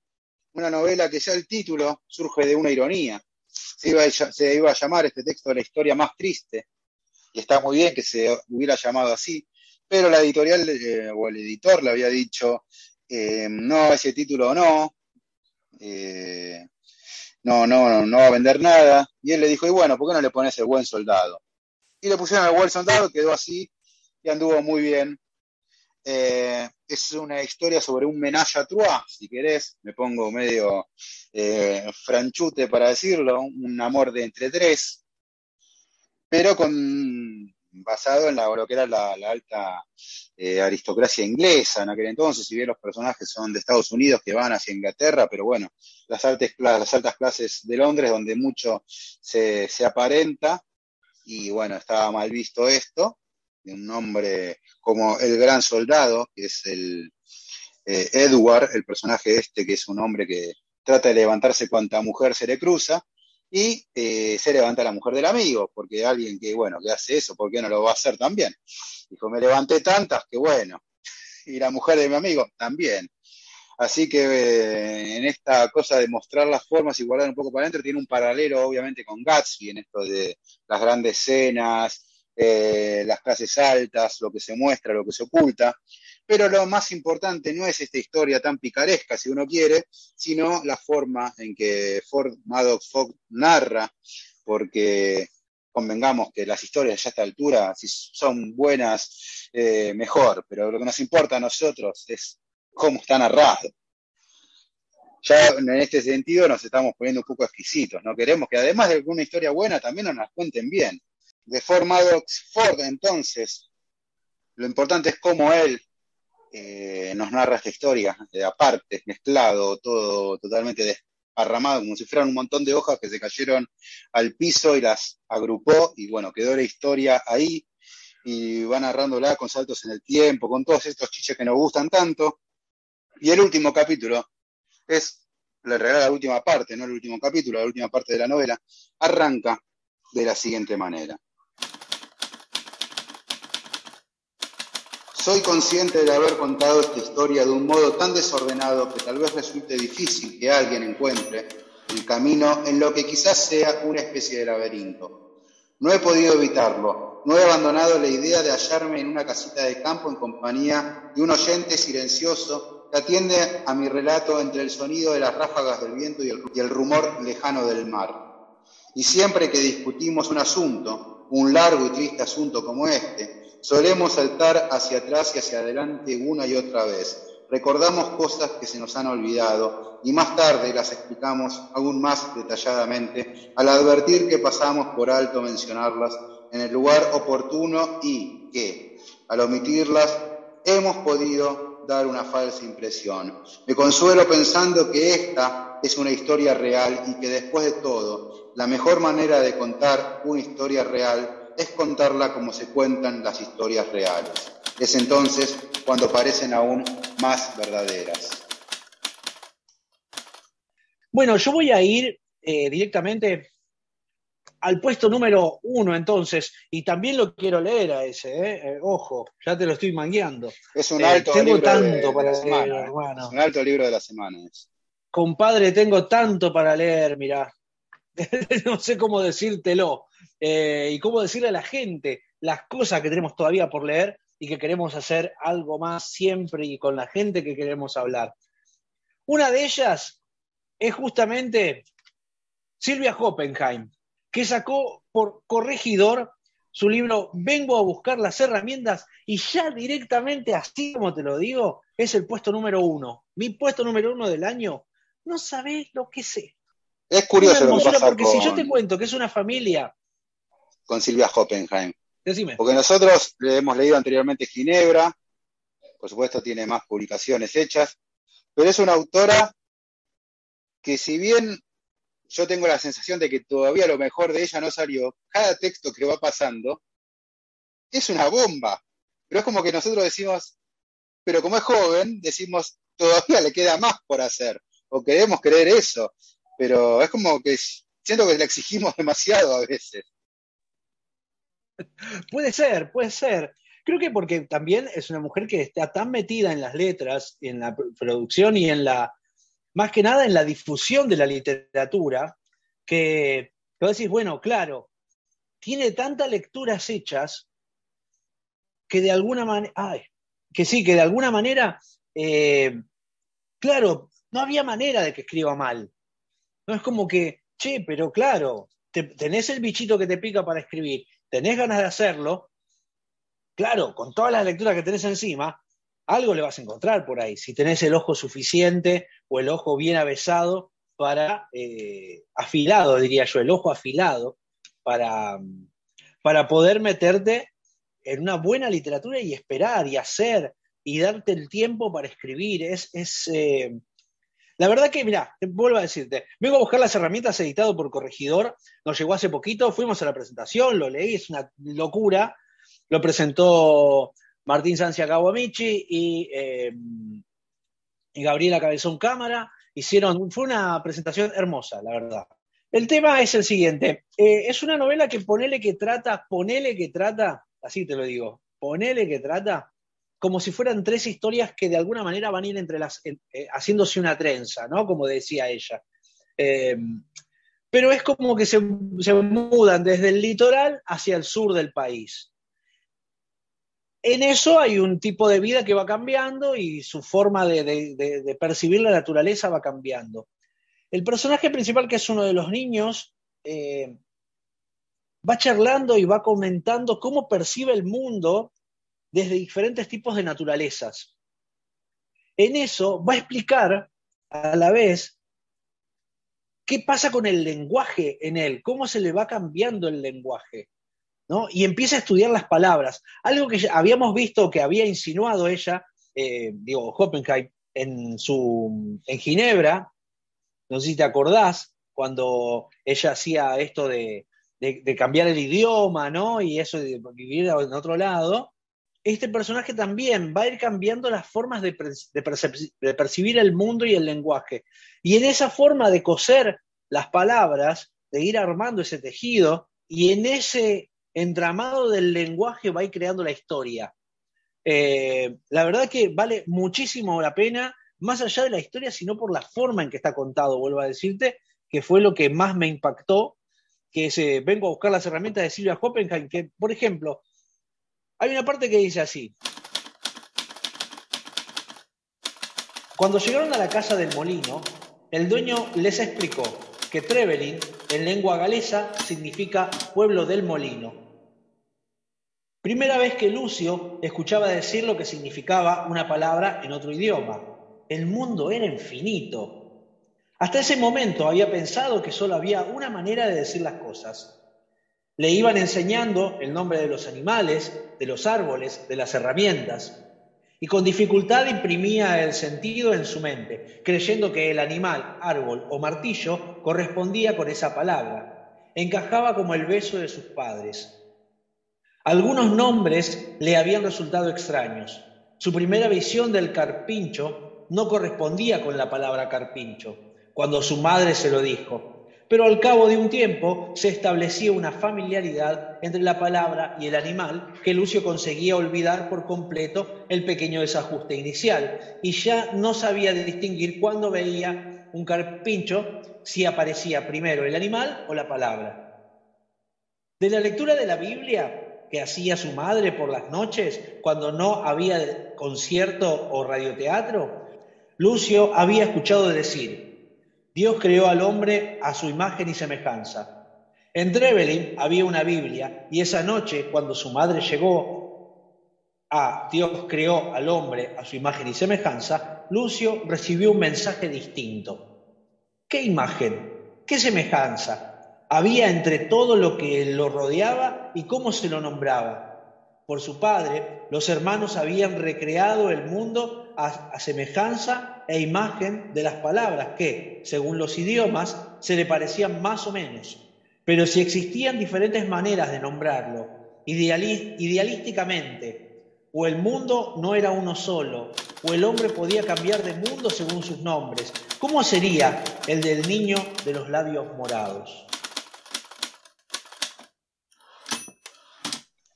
S4: una novela que ya el título surge de una ironía. Se iba, a, llamar este texto la historia más triste, y está muy bien que se hubiera llamado así, pero la editorial eh, o el editor le había dicho, eh, no, ese título no, eh, no, no, no va a vender nada. Y él le dijo, y bueno, ¿por qué no le pones el buen soldado? Y le pusieron el buen soldado, quedó así y anduvo muy bien. Eh, es una historia sobre un menage à trois, si querés, me pongo medio franchute para decirlo, un amor de entre tres, pero con basado en lo que era la, alta eh, aristocracia inglesa en aquel entonces, si bien los personajes son de Estados Unidos que van hacia Inglaterra, pero bueno, las, las altas clases de Londres donde mucho se, aparenta, y bueno, estaba mal visto esto, de un hombre como el gran soldado, que es el eh, Edward, el personaje este, que es un hombre que trata de levantarse cuanta mujer se le cruza, y eh, se levanta la mujer del amigo, porque alguien que, bueno, que hace eso, ¿por qué no lo va a hacer también? Dijo, me levanté tantas que bueno, y la mujer de mi amigo también. Así que eh, en esta cosa de mostrar las formas y guardar un poco para adentro, tiene un paralelo obviamente con Gatsby en esto de las grandes escenas, eh, las clases altas, lo que se muestra, lo que se oculta. Pero lo más importante no es esta historia tan picaresca, si uno quiere, sino la forma en que Ford Maddox Fogg narra, porque convengamos que las historias ya a esta altura, si son buenas, eh, mejor, pero lo que nos importa a nosotros es cómo está narrado. Ya en este sentido nos estamos poniendo un poco exquisitos, ¿no? Queremos que además de alguna historia buena, también nos las cuenten bien. De Ford Maddox Ford, entonces, lo importante es cómo él eh, nos narra esta historia, aparte, mezclado, todo totalmente desparramado, como si fueran un montón de hojas que se cayeron al piso y las agrupó, y bueno, quedó la historia ahí, y va narrándola con saltos en el tiempo, con todos estos chiches que nos gustan tanto. Y el último capítulo es, le regala la última parte, no el último capítulo, la última parte de la novela, arranca de la siguiente manera. Soy consciente de haber contado esta historia de un modo tan desordenado que tal vez resulte difícil que alguien encuentre el camino en lo que quizás sea una especie de laberinto. No he podido evitarlo, no he abandonado la idea de hallarme en una casita de campo en compañía de un oyente silencioso que atiende a mi relato entre el sonido de las ráfagas del viento y el, rumor lejano del mar. Y siempre que discutimos un asunto, un largo y triste asunto como este, Solemos saltar hacia atrás y hacia adelante una y otra vez. Recordamos cosas que se nos han olvidado y más tarde las explicamos aún más detalladamente al advertir que pasamos por alto mencionarlas en el lugar oportuno y que, al omitirlas, hemos podido dar una falsa impresión. Me consuelo pensando que esta es una historia real y que después de todo, la mejor manera de contar una historia real es contarla como se cuentan las historias reales. Es entonces cuando parecen aún más verdaderas.
S5: Bueno, yo voy a ir eh, directamente al puesto número uno entonces, y también lo quiero leer a ese, eh, eh, ojo, ya te lo estoy mangueando.
S4: Es un alto libro
S5: tanto
S4: de,
S5: para
S4: la
S5: leer,
S4: semana.
S5: hermano.
S4: Es un alto libro de la semana. ese.
S5: Compadre, tengo tanto para leer, mirá. no sé cómo decírtelo eh, y cómo decirle a la gente las cosas que tenemos todavía por leer y que queremos hacer algo más siempre y con la gente que queremos hablar. Una de ellas es justamente Silvia Hoppenheim, que sacó por corregidor su libro Vengo a buscar las herramientas y ya directamente, así como te lo digo, es el puesto número uno. Mi puesto número uno del año. No sabés lo que sé.
S4: Es curioso lo que pasa
S5: porque si yo te cuento que es una familia,
S4: con Silvia Hoppenheim.
S5: decime.
S4: Porque nosotros le hemos leído anteriormente Ginebra, por supuesto tiene más publicaciones hechas, pero es una autora que si bien yo tengo la sensación de que todavía lo mejor de ella no salió, cada texto que va pasando es una bomba. Pero es como que nosotros decimos, pero como es joven, decimos, todavía le queda más por hacer, o queremos creer eso, pero es como que siento que le exigimos demasiado a veces.
S5: Puede ser, puede ser. Creo que porque también es una mujer que está tan metida en las letras, en la producción y en la, más que nada en la difusión de la literatura, que, vos decís, bueno, claro, tiene tantas lecturas hechas que de alguna manera, que sí, que de alguna manera, eh, claro, no había manera de que escriba mal. No es como que, che, pero claro, te- tenés el bichito que te pica para escribir, tenés ganas de hacerlo, claro, con todas las lecturas que tenés encima, algo le vas a encontrar por ahí, si tenés el ojo suficiente o el ojo bien avesado para, eh, afilado, diría yo, el ojo afilado, para, para poder meterte en una buena literatura y esperar y hacer y darte el tiempo para escribir. Es, es eh, la verdad que, mira, vuelvo a decirte, vengo a buscar las herramientas editado por Corregidor, nos llegó hace poquito, fuimos a la presentación, lo leí, es una locura, lo presentó Martín Sancia Kawamichi y, eh, y Gabriela Cabezón Cámara, hicieron, fue una presentación hermosa, la verdad. El tema es el siguiente, eh, es una novela que ponele que trata, ponele que trata, así te lo digo, ponele que trata como si fueran tres historias que de alguna manera van a ir entre las, eh, haciéndose una trenza, ¿no? Como decía ella. Eh, pero es como que se, mudan desde el litoral hacia el sur del país. En eso hay un tipo de vida que va cambiando y su forma de percibir la naturaleza va cambiando. El personaje principal, que es uno de los niños, eh, va charlando y va comentando cómo percibe el mundo desde diferentes tipos de naturalezas. En eso va a explicar a la vez qué pasa con el lenguaje en él, cómo se le va cambiando el lenguaje. ¿no? Y empieza a estudiar las palabras. Algo que habíamos visto que había insinuado ella, eh, digo, Hoppenheim, en, su, en Ginebra, no sé si te acordás, cuando ella hacía esto de, de- de cambiar el idioma, ¿no? Y eso de vivir en otro lado. Este personaje también va a ir cambiando las formas de, percibir el mundo y el lenguaje. Y en esa forma de coser las palabras, de ir armando ese tejido, y en ese entramado del lenguaje va a ir creando la historia. Eh, la verdad que vale muchísimo la pena, más allá de la historia, sino por la forma en que está contado, vuelvo a decirte, que fue lo que más me impactó, que es, eh, vengo a buscar las herramientas de Silvia Hoppenheim, que, por ejemplo, hay una parte que dice así. Cuando llegaron a la casa del molino, el dueño les explicó que Trevelin, en lengua galesa, significa pueblo del molino. Primera vez que Lucio escuchaba decir lo que significaba una palabra en otro idioma. El mundo era infinito. Hasta ese momento había pensado que solo había una manera de decir las cosas. Le iban enseñando el nombre de los animales, de los árboles, de las herramientas y con dificultad imprimía el sentido en su mente, creyendo que el animal, árbol o martillo correspondía con esa palabra, encajaba como el beso de sus padres. Algunos nombres le habían resultado extraños. Su primera visión del carpincho no correspondía con la palabra carpincho, cuando su madre se lo dijo, pero al cabo de un tiempo se establecía una familiaridad entre la palabra y el animal que Lucio conseguía olvidar por completo el pequeño desajuste inicial y ya no sabía distinguir cuándo veía un carpincho si aparecía primero el animal o la palabra. De la lectura de la Biblia que hacía su madre por las noches cuando no había concierto o radioteatro, Lucio había escuchado decir, Dios creó al hombre a su imagen y semejanza. En Trevelin había una Biblia y esa noche, cuando su madre llegó a Dios creó al hombre a su imagen y semejanza, Lucio recibió un mensaje distinto. ¿Qué imagen? ¿Qué semejanza? Había entre todo lo que lo rodeaba y cómo se lo nombraba. Por su padre, los hermanos habían recreado el mundo a, semejanza e imagen de las palabras que, según los idiomas, se le parecían más o menos. Pero si existían diferentes maneras de nombrarlo, idealísticamente, o el mundo no era uno solo, o el hombre podía cambiar de mundo según sus nombres, ¿cómo sería el del niño de los labios morados?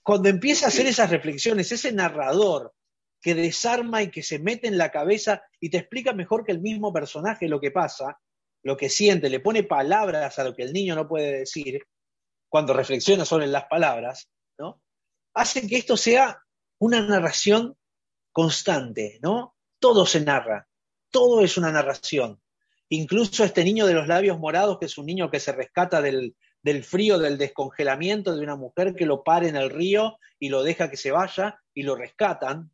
S5: Cuando empieza a hacer esas reflexiones, ese narrador que desarma y que se mete en la cabeza y te explica mejor que el mismo personaje lo que pasa, lo que siente, le pone palabras a lo que el niño no puede decir, cuando reflexiona sobre las palabras, ¿no? Hace que esto sea una narración constante, ¿no? Todo se narra, todo es una narración. Incluso este niño de los labios morados, que es un niño que se rescata del, del frío, del descongelamiento de una mujer que lo pare en el río y lo deja que se vaya y lo rescatan,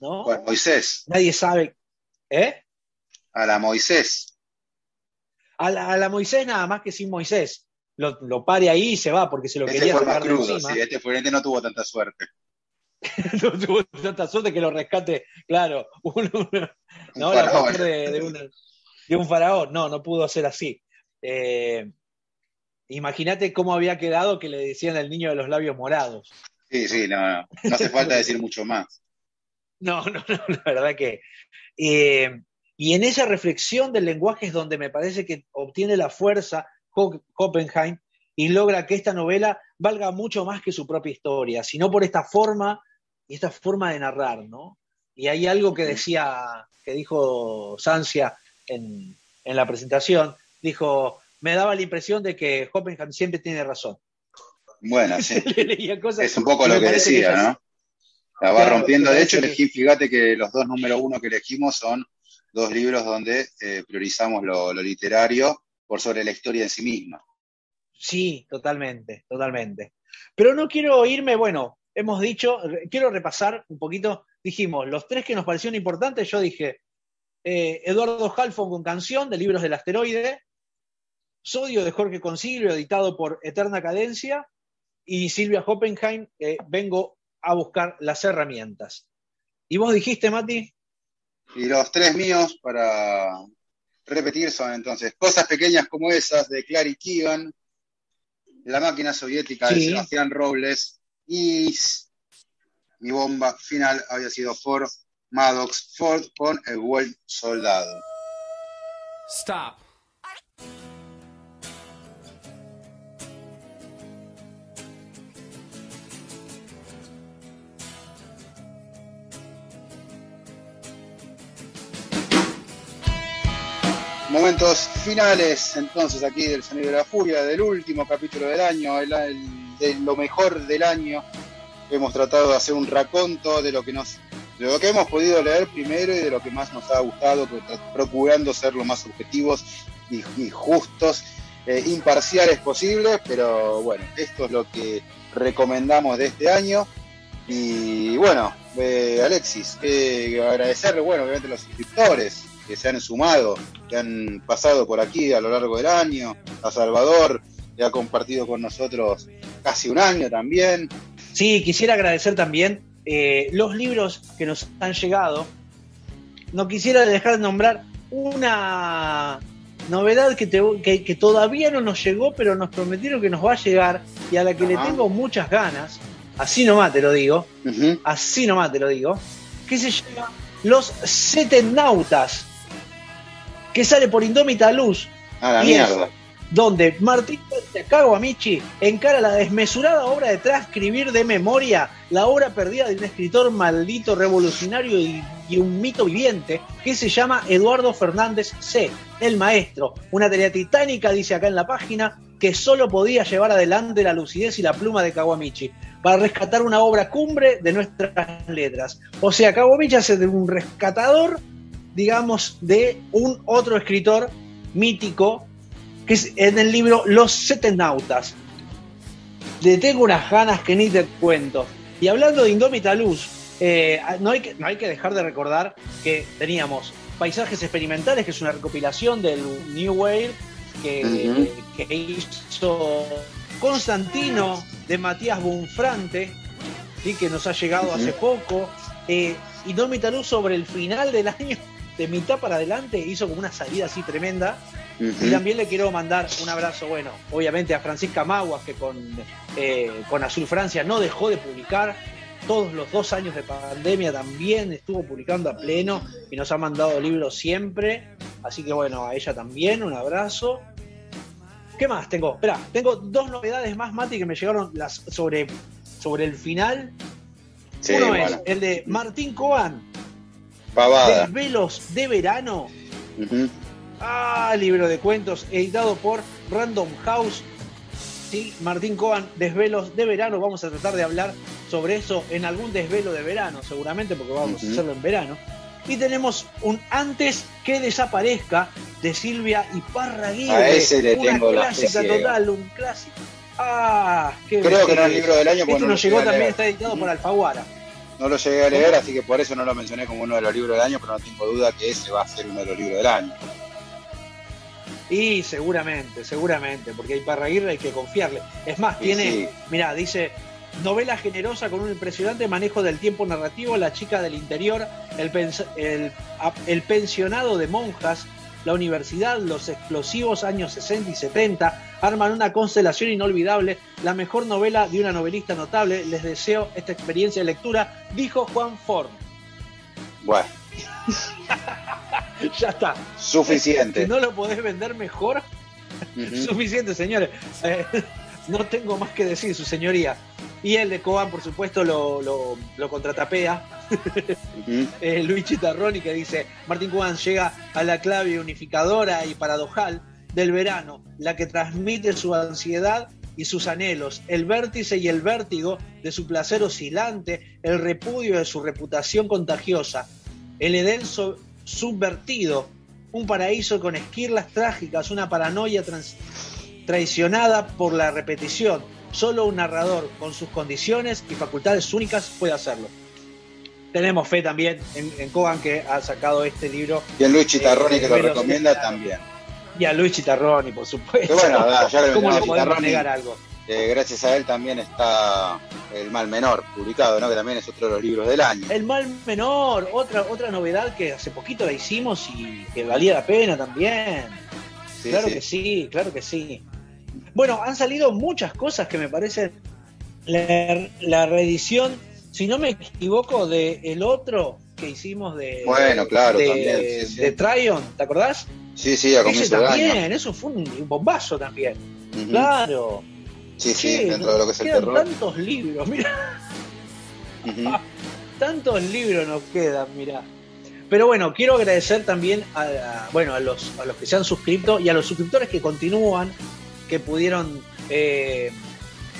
S5: ¿no?
S4: Moisés.
S5: Nadie sabe. ¿Eh?
S4: A la Moisés.
S5: A la, Moisés nada más que sin Moisés. Lo, pare ahí y se va porque se lo
S4: este
S5: quería
S4: fue más crudo, Sí, este, fue, este no tuvo tanta suerte.
S5: no tuvo tanta suerte que lo rescate, claro, no, la mujer de, de, un faraón. No, no pudo ser así. Eh, Imagínate cómo había quedado que le decían al niño de los labios morados.
S4: Sí, sí, no, no, no hace falta decir mucho más.
S5: No, no, no, la verdad que. Eh, y en esa reflexión del lenguaje es donde me parece que obtiene la fuerza Hoppenheim y logra que esta novela valga mucho más que su propia historia, sino por esta forma y esta forma de narrar, ¿no? Y hay algo que decía, que dijo Sancia en, en la presentación, dijo, me daba la impresión de que Hoppenheim siempre tiene razón.
S4: Bueno, sí. es un poco lo que decía, ¿no? La va rompiendo. De hecho, elegí, fíjate que los dos número uno que elegimos son dos libros donde eh, priorizamos lo, literario por sobre la historia en sí misma.
S5: Sí, totalmente, totalmente. Pero no quiero irme, bueno, hemos dicho, quiero repasar un poquito, dijimos, los tres que nos parecieron importantes, yo dije, eh, Eduardo Halfon con canción de Libros del Asteroide, Sodio de Jorge Concilio, editado por Eterna Cadencia, y Silvia Hoppenheim, eh, vengo a buscar las herramientas. ¿Y vos dijiste, Mati?
S4: Y los tres míos para repetir son entonces cosas pequeñas como esas de Clary Keegan, La máquina soviética de Sebastián Robles y mi bomba final había sido por Maddox Ford con El buen soldado. Stop. Momentos finales entonces aquí del Sonido de la Furia, del último capítulo del año, el, de lo mejor del año. Hemos tratado de hacer un raconto de lo que nos de lo que hemos podido leer primero y de lo que más nos ha gustado, procurando ser lo más objetivos y, justos, eh, imparciales posibles, pero bueno, esto es lo que recomendamos de este año. Y bueno, eh, Alexis, eh, agradecerle, bueno, obviamente los suscriptores que se han sumado, que han pasado por aquí a lo largo del año, a Salvador, que ha compartido con nosotros casi un año también.
S5: Sí, quisiera agradecer también eh, los libros que nos han llegado. No quisiera dejar de nombrar una novedad que, que, todavía no nos llegó, pero nos prometieron que nos va a llegar y a la que le tengo muchas ganas. Así nomás te lo digo. Así nomás te lo digo. Que se llama Los Setennautas que sale por Indómita Luz.
S4: A la mierda.
S5: donde Martín Kawamichi encara la desmesurada obra de transcribir de memoria la obra perdida de un escritor maldito, revolucionario y, un mito viviente que se llama Eduardo Fernández C., el maestro. Una tarea titánica, dice acá en la página, que solo podía llevar adelante la lucidez y la pluma de Kawamichi para rescatar una obra cumbre de nuestras letras. O sea, Kawamichi hace de un rescatador digamos, de un otro escritor mítico, que es en el libro Los Setenautas. Le tengo unas ganas que ni te cuento. Y hablando de Indómita Luz, eh, no, hay que, no hay que dejar de recordar que teníamos Paisajes Experimentales, que es una recopilación del New Wave que, hizo Constantino de Matías Bunfrante, y que nos ha llegado hace poco. Eh, Indómita Luz sobre el final del año de mitad para adelante hizo como una salida así tremenda. Y también le quiero mandar un abrazo, bueno, obviamente a Francisca Maguas, que con, eh, con Azul Francia no dejó de publicar. Todos los dos años de pandemia también estuvo publicando a pleno y nos ha mandado libros siempre. Así que bueno, a ella también un abrazo. ¿Qué más tengo? Espera, tengo dos novedades más, Mati, que me llegaron las sobre, sobre el final. Uno es el de Martín Coan, Desvelos de verano. Ah, libro de cuentos editado por Random House. Sí, Martín Coan, Desvelos de verano. Vamos a tratar de hablar sobre eso en algún desvelo de verano, seguramente, porque vamos a hacerlo en verano. Y tenemos un Antes que desaparezca de Silvia y Parraguirre.
S4: A ese le
S5: una
S4: tengo
S5: clásica total, un clásico. Ah,
S4: qué Creo que no es el libro del año.
S5: Este nos llegó también, está editado por Alfaguara.
S4: No lo llegué a leer, así que por eso no lo mencioné como uno de los libros del año, pero no tengo duda que ese va a ser uno de los libros del año.
S5: Y seguramente, seguramente, porque hay para hay que confiarle. Es más, tiene, mira, dice, novela generosa con un impresionante manejo del tiempo narrativo, La chica del interior, el, el pensionado de monjas, la universidad, los explosivos años 60 y 70 arman una constelación inolvidable, la mejor novela de una novelista notable. Les deseo esta experiencia de lectura, dijo Juan Ford.
S4: Bueno.
S5: ya está.
S4: Suficiente.
S5: Si no lo podés vender mejor, suficiente, señores. Eh, no tengo más que decir, su señoría. Y el de Coban, por supuesto, lo, lo, contratapea. Eh, Luis Chitarroni que dice, Martín Coban llega a la clave unificadora y paradojal del verano, la que transmite su ansiedad y sus anhelos, el vértice y el vértigo de su placer oscilante, el repudio de su reputación contagiosa, el Edén subvertido, un paraíso con esquirlas trágicas, una paranoia traicionada por la repetición, Solo un narrador con sus condiciones y facultades únicas puede hacerlo. Tenemos fe también en, en Kogan que ha sacado este libro.
S4: Y en Luis Chitarroni que lo recomienda también.
S5: Y a Luis Chitarroni, por supuesto.
S4: bueno, ya lo
S5: ¿Cómo le podemos negar algo?
S4: Eh, gracias a él también está El Mal Menor, publicado, ¿no? que también es otro de los libros del año.
S5: El Mal Menor, otra, otra novedad que hace poquito la hicimos y que valía la pena también. claro que sí, claro que sí. Bueno, han salido muchas cosas que me parecen. La, reedición, si no me equivoco, de el otro que hicimos de.
S4: Bueno, claro,
S5: de,
S4: también.
S5: de Tryon, ¿te acordás?
S4: Sí, sí, a
S5: Ese también, eso fue un, bombazo también. Claro.
S4: Sí, sí, dentro de lo que es el
S5: terror. tantos libros, mira. tantos libros nos quedan, mira. Pero bueno, quiero agradecer también a, bueno, a, los, a los que se han suscrito y a los suscriptores que continúan, que pudieron eh,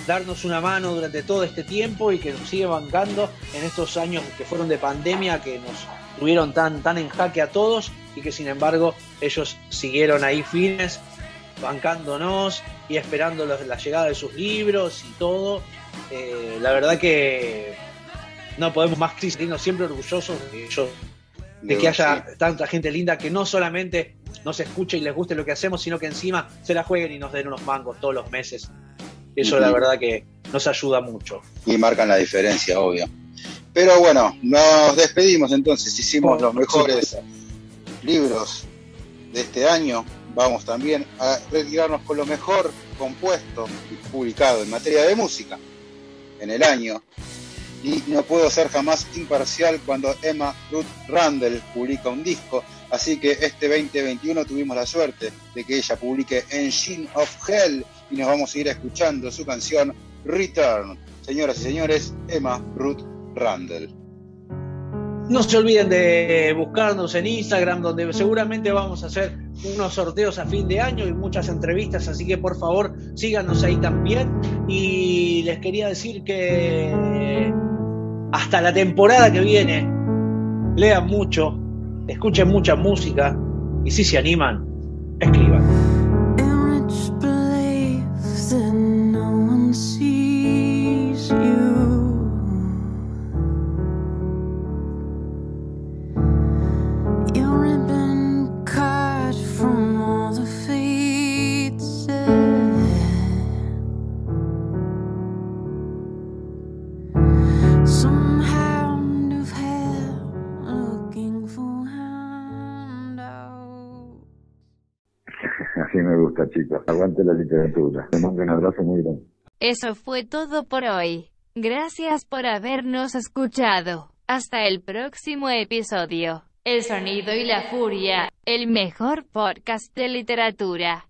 S5: darnos una mano durante todo este tiempo y que nos sigue bancando en estos años que fueron de pandemia, que nos tuvieron tan, tan en jaque a todos y que sin embargo ellos siguieron ahí fines, bancándonos y esperando la llegada de sus libros y todo. Eh, la verdad que no podemos más que sentirnos siempre orgullosos de ellos de que haya tanta gente linda que no solamente nos escuche y les guste lo que hacemos, sino que encima se la jueguen y nos den unos mangos todos los meses. Eso la verdad que nos ayuda mucho.
S4: Y marcan la diferencia, obvio. Pero bueno, nos despedimos entonces, hicimos los mejores libros de este año. Vamos también a retirarnos con lo mejor compuesto y publicado en materia de música en el año y no puedo ser jamás imparcial cuando Emma Ruth Randall publica un disco, así que este 2021 tuvimos la suerte de que ella publique Engine of Hell y nos vamos a ir escuchando su canción Return. Señoras y señores, Emma Ruth Randall.
S5: No se olviden de buscarnos en Instagram, donde seguramente vamos a hacer unos sorteos a fin de año y muchas entrevistas, así que por favor síganos ahí también. Y les quería decir que hasta la temporada que viene, lean mucho, escuchen mucha música y si se animan, escriban.
S6: Literatura. Te mando un abrazo muy grande.
S7: Eso fue todo por hoy. Gracias por habernos escuchado. Hasta el próximo episodio. El sonido y la furia, el mejor podcast de literatura.